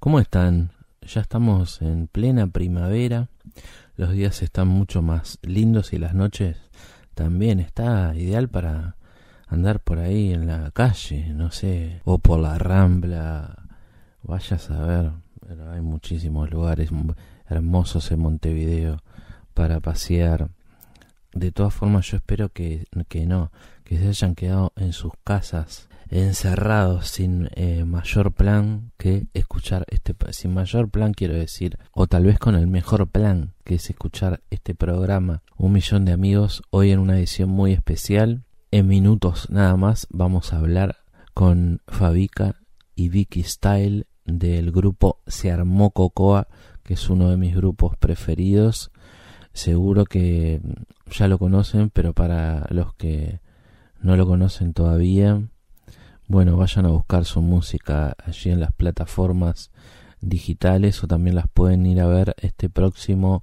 ¿Cómo están? Ya estamos en plena primavera, los días están mucho más lindos y las noches también. Está ideal para andar por ahí en la calle, no sé, o por la rambla, vaya a saber, pero hay muchísimos lugares hermosos en Montevideo para pasear. De todas formas, yo espero que, que no, que se hayan quedado en sus casas encerrados sin eh, mayor plan que escuchar este sin mayor plan quiero decir o tal vez con el mejor plan que es escuchar este programa un millón de amigos hoy en una edición muy especial en minutos nada más vamos a hablar con Fabica y Vicky Style del grupo Se Armó Cocoa que es uno de mis grupos preferidos. Seguro que ya lo conocen pero para los que no lo conocen todavía bueno, vayan a buscar su música allí en las plataformas digitales o también las pueden ir a ver este próximo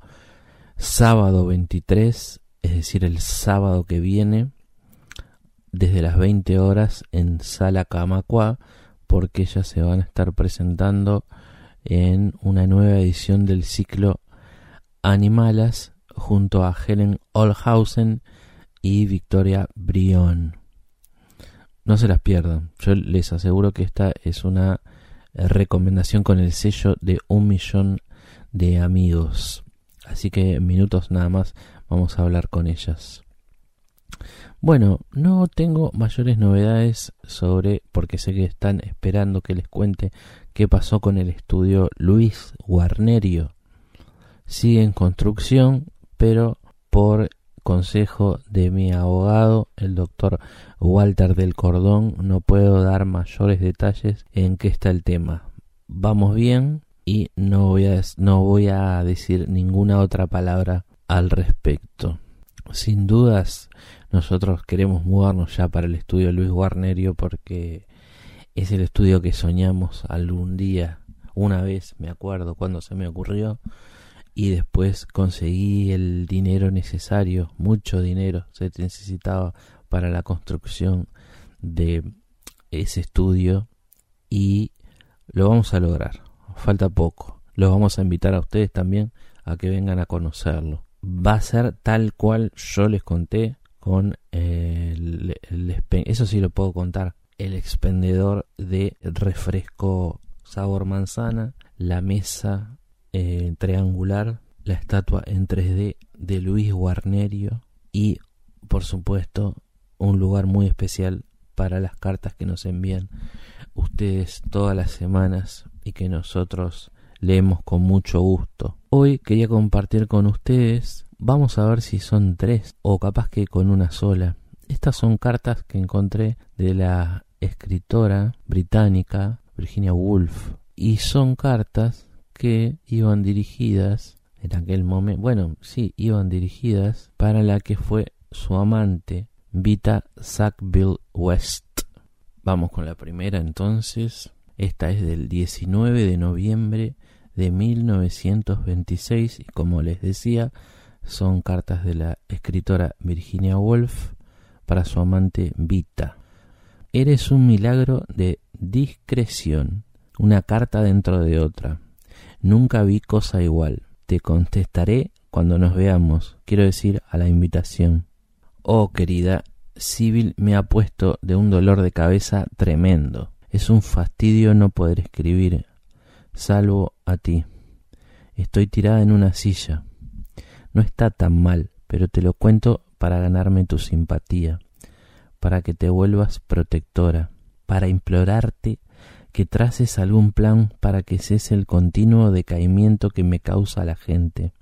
sábado 23, es decir, el sábado que viene, desde las 20 horas en Sala Camacua, porque ellas se van a estar presentando en una nueva edición del ciclo Animalas junto a Helen Olhausen y Victoria Brion. No se las pierdan. Yo les aseguro que esta es una recomendación con el sello de un millón de amigos. Así que en minutos nada más vamos a hablar con ellas. Bueno, no tengo mayores novedades sobre, porque sé que están esperando que les cuente qué pasó con el estudio Luis Guarnerio. Sigue en construcción, pero por consejo de mi abogado, el doctor Walter del Cordón, no puedo dar mayores detalles en qué está el tema. Vamos bien y no voy a, no voy a decir ninguna otra palabra al respecto. Sin dudas, nosotros queremos mudarnos ya para el estudio Luis Guarnerio porque es el estudio que soñamos algún día, una vez, me acuerdo cuando se me ocurrió, y después conseguí el dinero necesario, mucho dinero se necesitaba para la construcción de ese estudio y lo vamos a lograr. Falta poco. Los vamos a invitar a ustedes también a que vengan a conocerlo. Va a ser tal cual yo les conté con el, eso sí lo puedo contar, el expendedor de refresco sabor manzana, la mesa eh, triangular, la estatua en 3D de Luis Guarnerio y, por supuesto, un lugar muy especial para las cartas que nos envían ustedes todas las semanas y que nosotros leemos con mucho gusto. Hoy quería compartir con ustedes, vamos a ver si son tres o capaz que con una sola. Estas son cartas que encontré de la escritora británica Virginia Woolf y son cartas que iban dirigidas en aquel momento, bueno, sí, iban dirigidas para la que fue su amante, Vita Sackville West. Vamos con la primera entonces. Esta es del 19 de noviembre de 1926 y como les decía, son cartas de la escritora Virginia Woolf para su amante Vita. Eres un milagro de discreción, una carta dentro de otra Nunca vi cosa igual. Te contestaré cuando nos veamos, quiero decir a la invitación. Oh, querida, Sibyl me ha puesto de un dolor de cabeza tremendo. Es un fastidio no poder escribir, salvo a ti. Estoy tirada en una silla. No está tan mal, pero te lo cuento para ganarme tu simpatía, para que te vuelvas protectora, para implorarte que traces algún plan para que cese el continuo decaimiento que me causa la gente.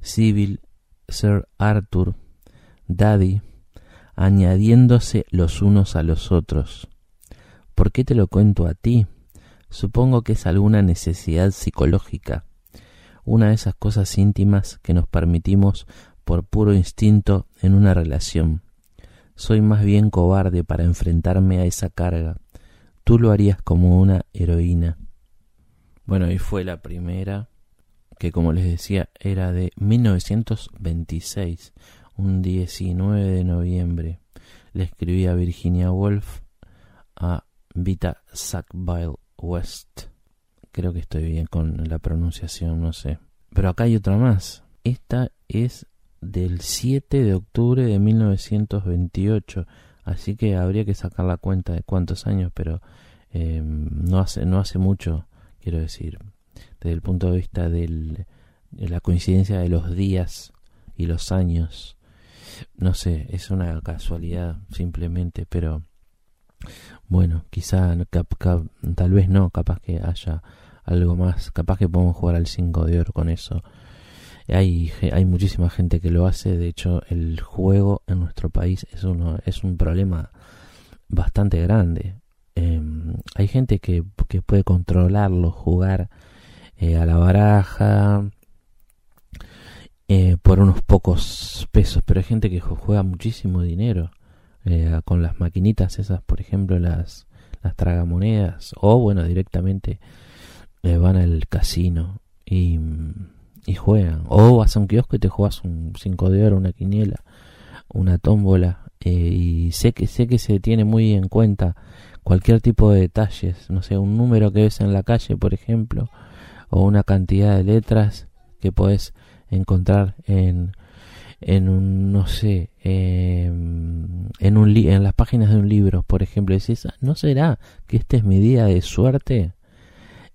Civil, Sir Arthur, Daddy, añadiéndose los unos a los otros. ¿Por qué te lo cuento a ti? Supongo que es alguna necesidad psicológica, una de esas cosas íntimas que nos permitimos por puro instinto en una relación. Soy más bien cobarde para enfrentarme a esa carga tú lo harías como una heroína. Bueno, y fue la primera, que como les decía era de 1926, un 19 de noviembre. Le escribí a Virginia Woolf a Vita Sackville West, creo que estoy bien con la pronunciación, no sé. Pero acá hay otra más. Esta es del 7 de octubre de 1928. Así que habría que sacar la cuenta de cuántos años, pero eh, no, hace, no hace mucho, quiero decir, desde el punto de vista de la coincidencia de los días y los años. No sé, es una casualidad simplemente, pero bueno, quizá tal vez no, capaz que haya algo más, capaz que podemos jugar al 5 de oro con eso. Hay, hay muchísima gente que lo hace, de hecho el juego en nuestro país es, uno, es un problema bastante grande. Em, hay gente que, que, puede controlarlo, jugar eh, a la baraja eh, por unos pocos pesos, pero hay gente que juega muchísimo dinero eh, con las maquinitas esas, por ejemplo, las, las tragamonedas, o bueno, directamente van al casino y y juegan. O vas a un kiosco y te juegas un 5 de oro, una quiniela, una tómbola. Eh, y sé que, sé que se tiene muy en cuenta cualquier tipo de detalles. No sé, un número que ves en la calle, por ejemplo, o una cantidad de letras que puedes encontrar en, en un, no sé, em, en, un en las páginas de un libro, por ejemplo. Decís, ah, ¿no será que este es mi día de suerte?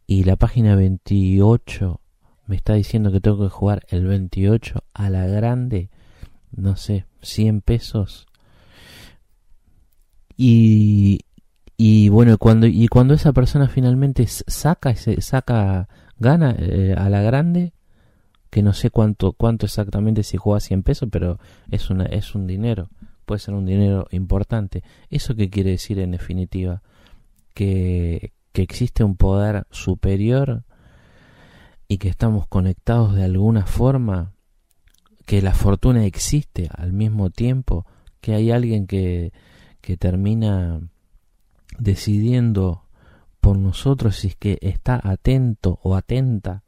Y la página 28 me está diciendo que tengo que jugar el 28 a la grande, no sé, 100 pesos. Y, y bueno, cuando, y cuando esa persona finalmente saca, saca, gana eh, a la grande, que no sé cuánto, cuánto exactamente si juega 100 pesos, pero es, una, es un dinero, puede ser un dinero importante. ¿Eso qué quiere decir en definitiva? Que, que existe un poder superior y que estamos conectados de alguna forma, que la fortuna existe al mismo tiempo, que hay alguien que, que termina decidiendo por nosotros si es que está atento o atenta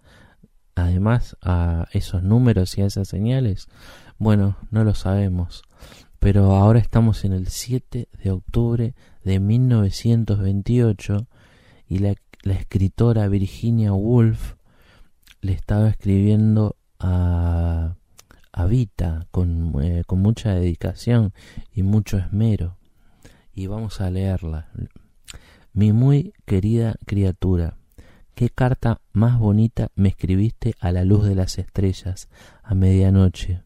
además a esos números y a esas señales, bueno, no lo sabemos. Pero ahora estamos en el 7 de octubre de 1928 y la, la escritora Virginia Woolf le estaba escribiendo a, a Vita con, eh, con mucha dedicación y mucho esmero. Y vamos a leerla. Mi muy querida criatura, qué carta más bonita me escribiste a la luz de las estrellas, a medianoche.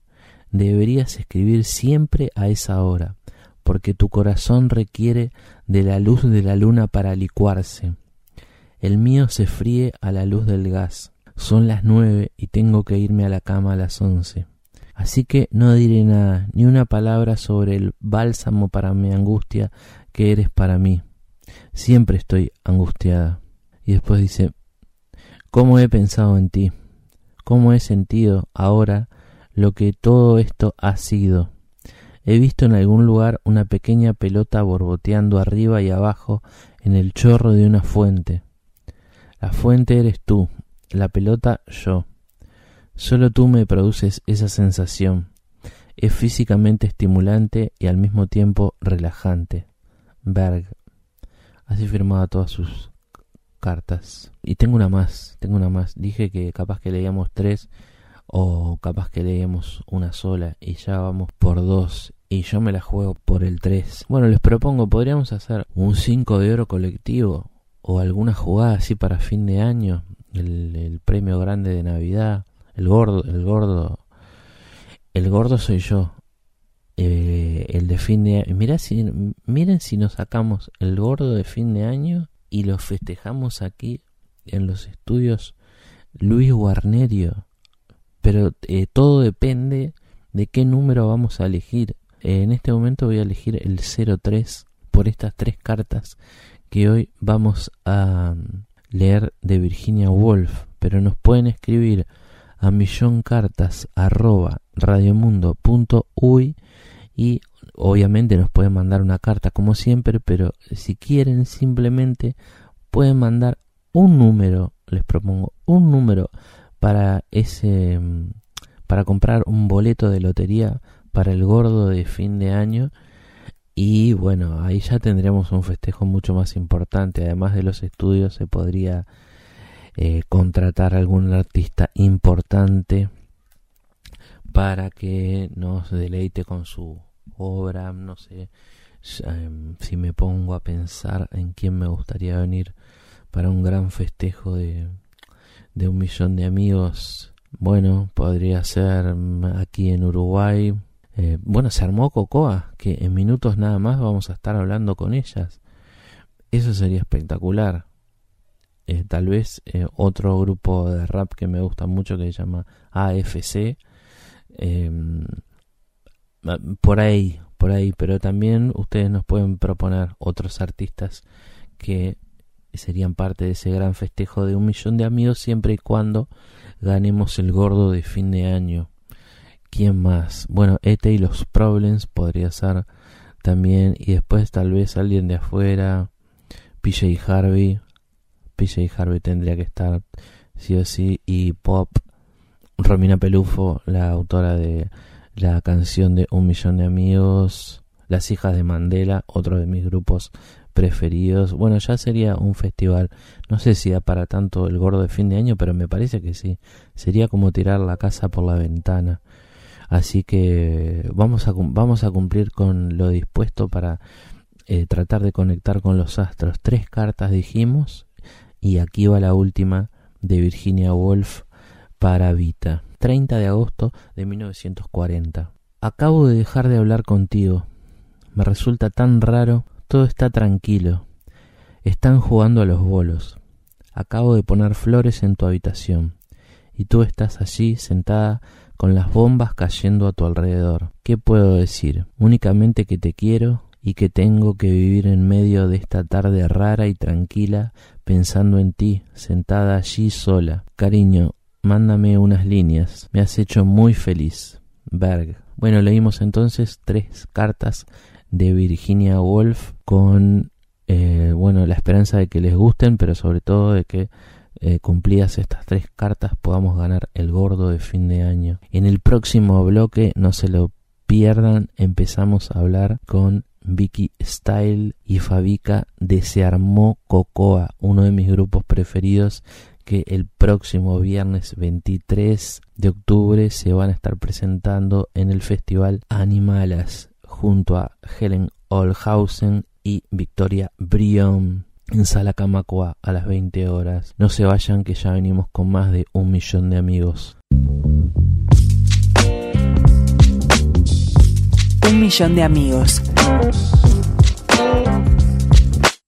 Deberías escribir siempre a esa hora, porque tu corazón requiere de la luz de la luna para licuarse. El mío se fríe a la luz del gas. Son las nueve y tengo que irme a la cama a las once. Así que no diré nada, ni una palabra sobre el bálsamo para mi angustia que eres para mí. Siempre estoy angustiada. Y después dice, ¿cómo he pensado en ti? ¿Cómo he sentido ahora lo que todo esto ha sido? He visto en algún lugar una pequeña pelota borboteando arriba y abajo en el chorro de una fuente. La fuente eres tú, la pelota yo. Solo tú me produces esa sensación. Es físicamente estimulante y al mismo tiempo relajante. Berg. Así firmaba todas sus cartas. Y tengo una más, tengo una más. Dije que capaz que leíamos tres o capaz que leíamos una sola y ya vamos por dos y yo me la juego por el tres. Bueno, les propongo, podríamos hacer un cinco de oro colectivo o alguna jugada así para fin de año el, premio grande de Navidad, el gordo, el gordo, el gordo soy yo. Eh, el de fin de año. si, miren si nos sacamos el gordo de fin de año y lo festejamos aquí en los estudios Luis Guarnerio. Pero eh, todo depende de qué número vamos a elegir. Eh, en este momento voy a elegir el 03 por estas tres cartas que hoy vamos a, leer de Virginia Woolf, pero nos pueden escribir a milloncartas@radiomundo.uy y obviamente nos pueden mandar una carta como siempre, pero si quieren simplemente pueden mandar un número, les propongo un número para ese para comprar un boleto de lotería para el gordo de fin de año y bueno, ahí ya tendremos un festejo mucho más importante. Además de los estudios, se podría eh, contratar a algún artista importante para que nos deleite con su obra, no sé, em, si me pongo a pensar en quién me gustaría venir para un gran festejo de, de un millón de amigos, bueno, podría ser mm, aquí en Uruguay. Eh, bueno, se armó Cocoa, que en minutos nada más vamos a estar hablando con ellas. Eso sería espectacular. Eh, tal vez eh, otro grupo de rap que me gusta mucho que se llama AFC. Em, por ahí, por ahí, pero también ustedes nos pueden proponer otros artistas que serían parte de ese gran festejo de un millón de amigos siempre y cuando ganemos el gordo de fin de año. ¿Quién más? Bueno, Ete y los Problems podría ser también. Y después tal vez alguien de afuera. PJ Harvey. PJ Harvey tendría que estar sí o sí. Y Pop. Romina Pelufo, la autora de la canción de Un Millón de Amigos. Las hijas de Mandela, otro de mis grupos preferidos. Bueno, ya sería un festival. No sé si da para tanto el gordo de fin de año, pero me parece que sí. Sería como tirar la casa por la ventana. Así que vamos a, cumplir con lo dispuesto para eh, tratar de conectar con los astros. Tres cartas dijimos y aquí va la última de Virginia Woolf para Vita. 30 de agosto de 1940. Acabo de dejar de hablar contigo. Me resulta tan raro todo está tranquilo. Están jugando a los bolos. Acabo de poner flores en tu habitación. Y tú estás allí sentada con las bombas cayendo a tu alrededor. ¿Qué puedo decir? Únicamente que te quiero y que tengo que vivir en medio de esta tarde rara y tranquila pensando en ti, sentada allí sola. Cariño, mándame unas líneas. Me has hecho muy feliz. Berg. Bueno, leímos entonces tres cartas de Virginia Woolf con eh, bueno la esperanza de que les gusten pero sobre todo de que eh, cumplidas estas tres cartas podamos ganar el gordo de fin de año. En el próximo bloque no se lo pierdan empezamos a hablar con Vicky Style y Fabica de Se Armó Cocoa, uno de mis grupos preferidos que el próximo viernes 23 de octubre se van a estar presentando en el festival Animalas junto a Helen Olhausen y Victoria Brion en Sala Camacua a las 20 horas. No se vayan que ya venimos con más de un millón de amigos. Un millón de amigos.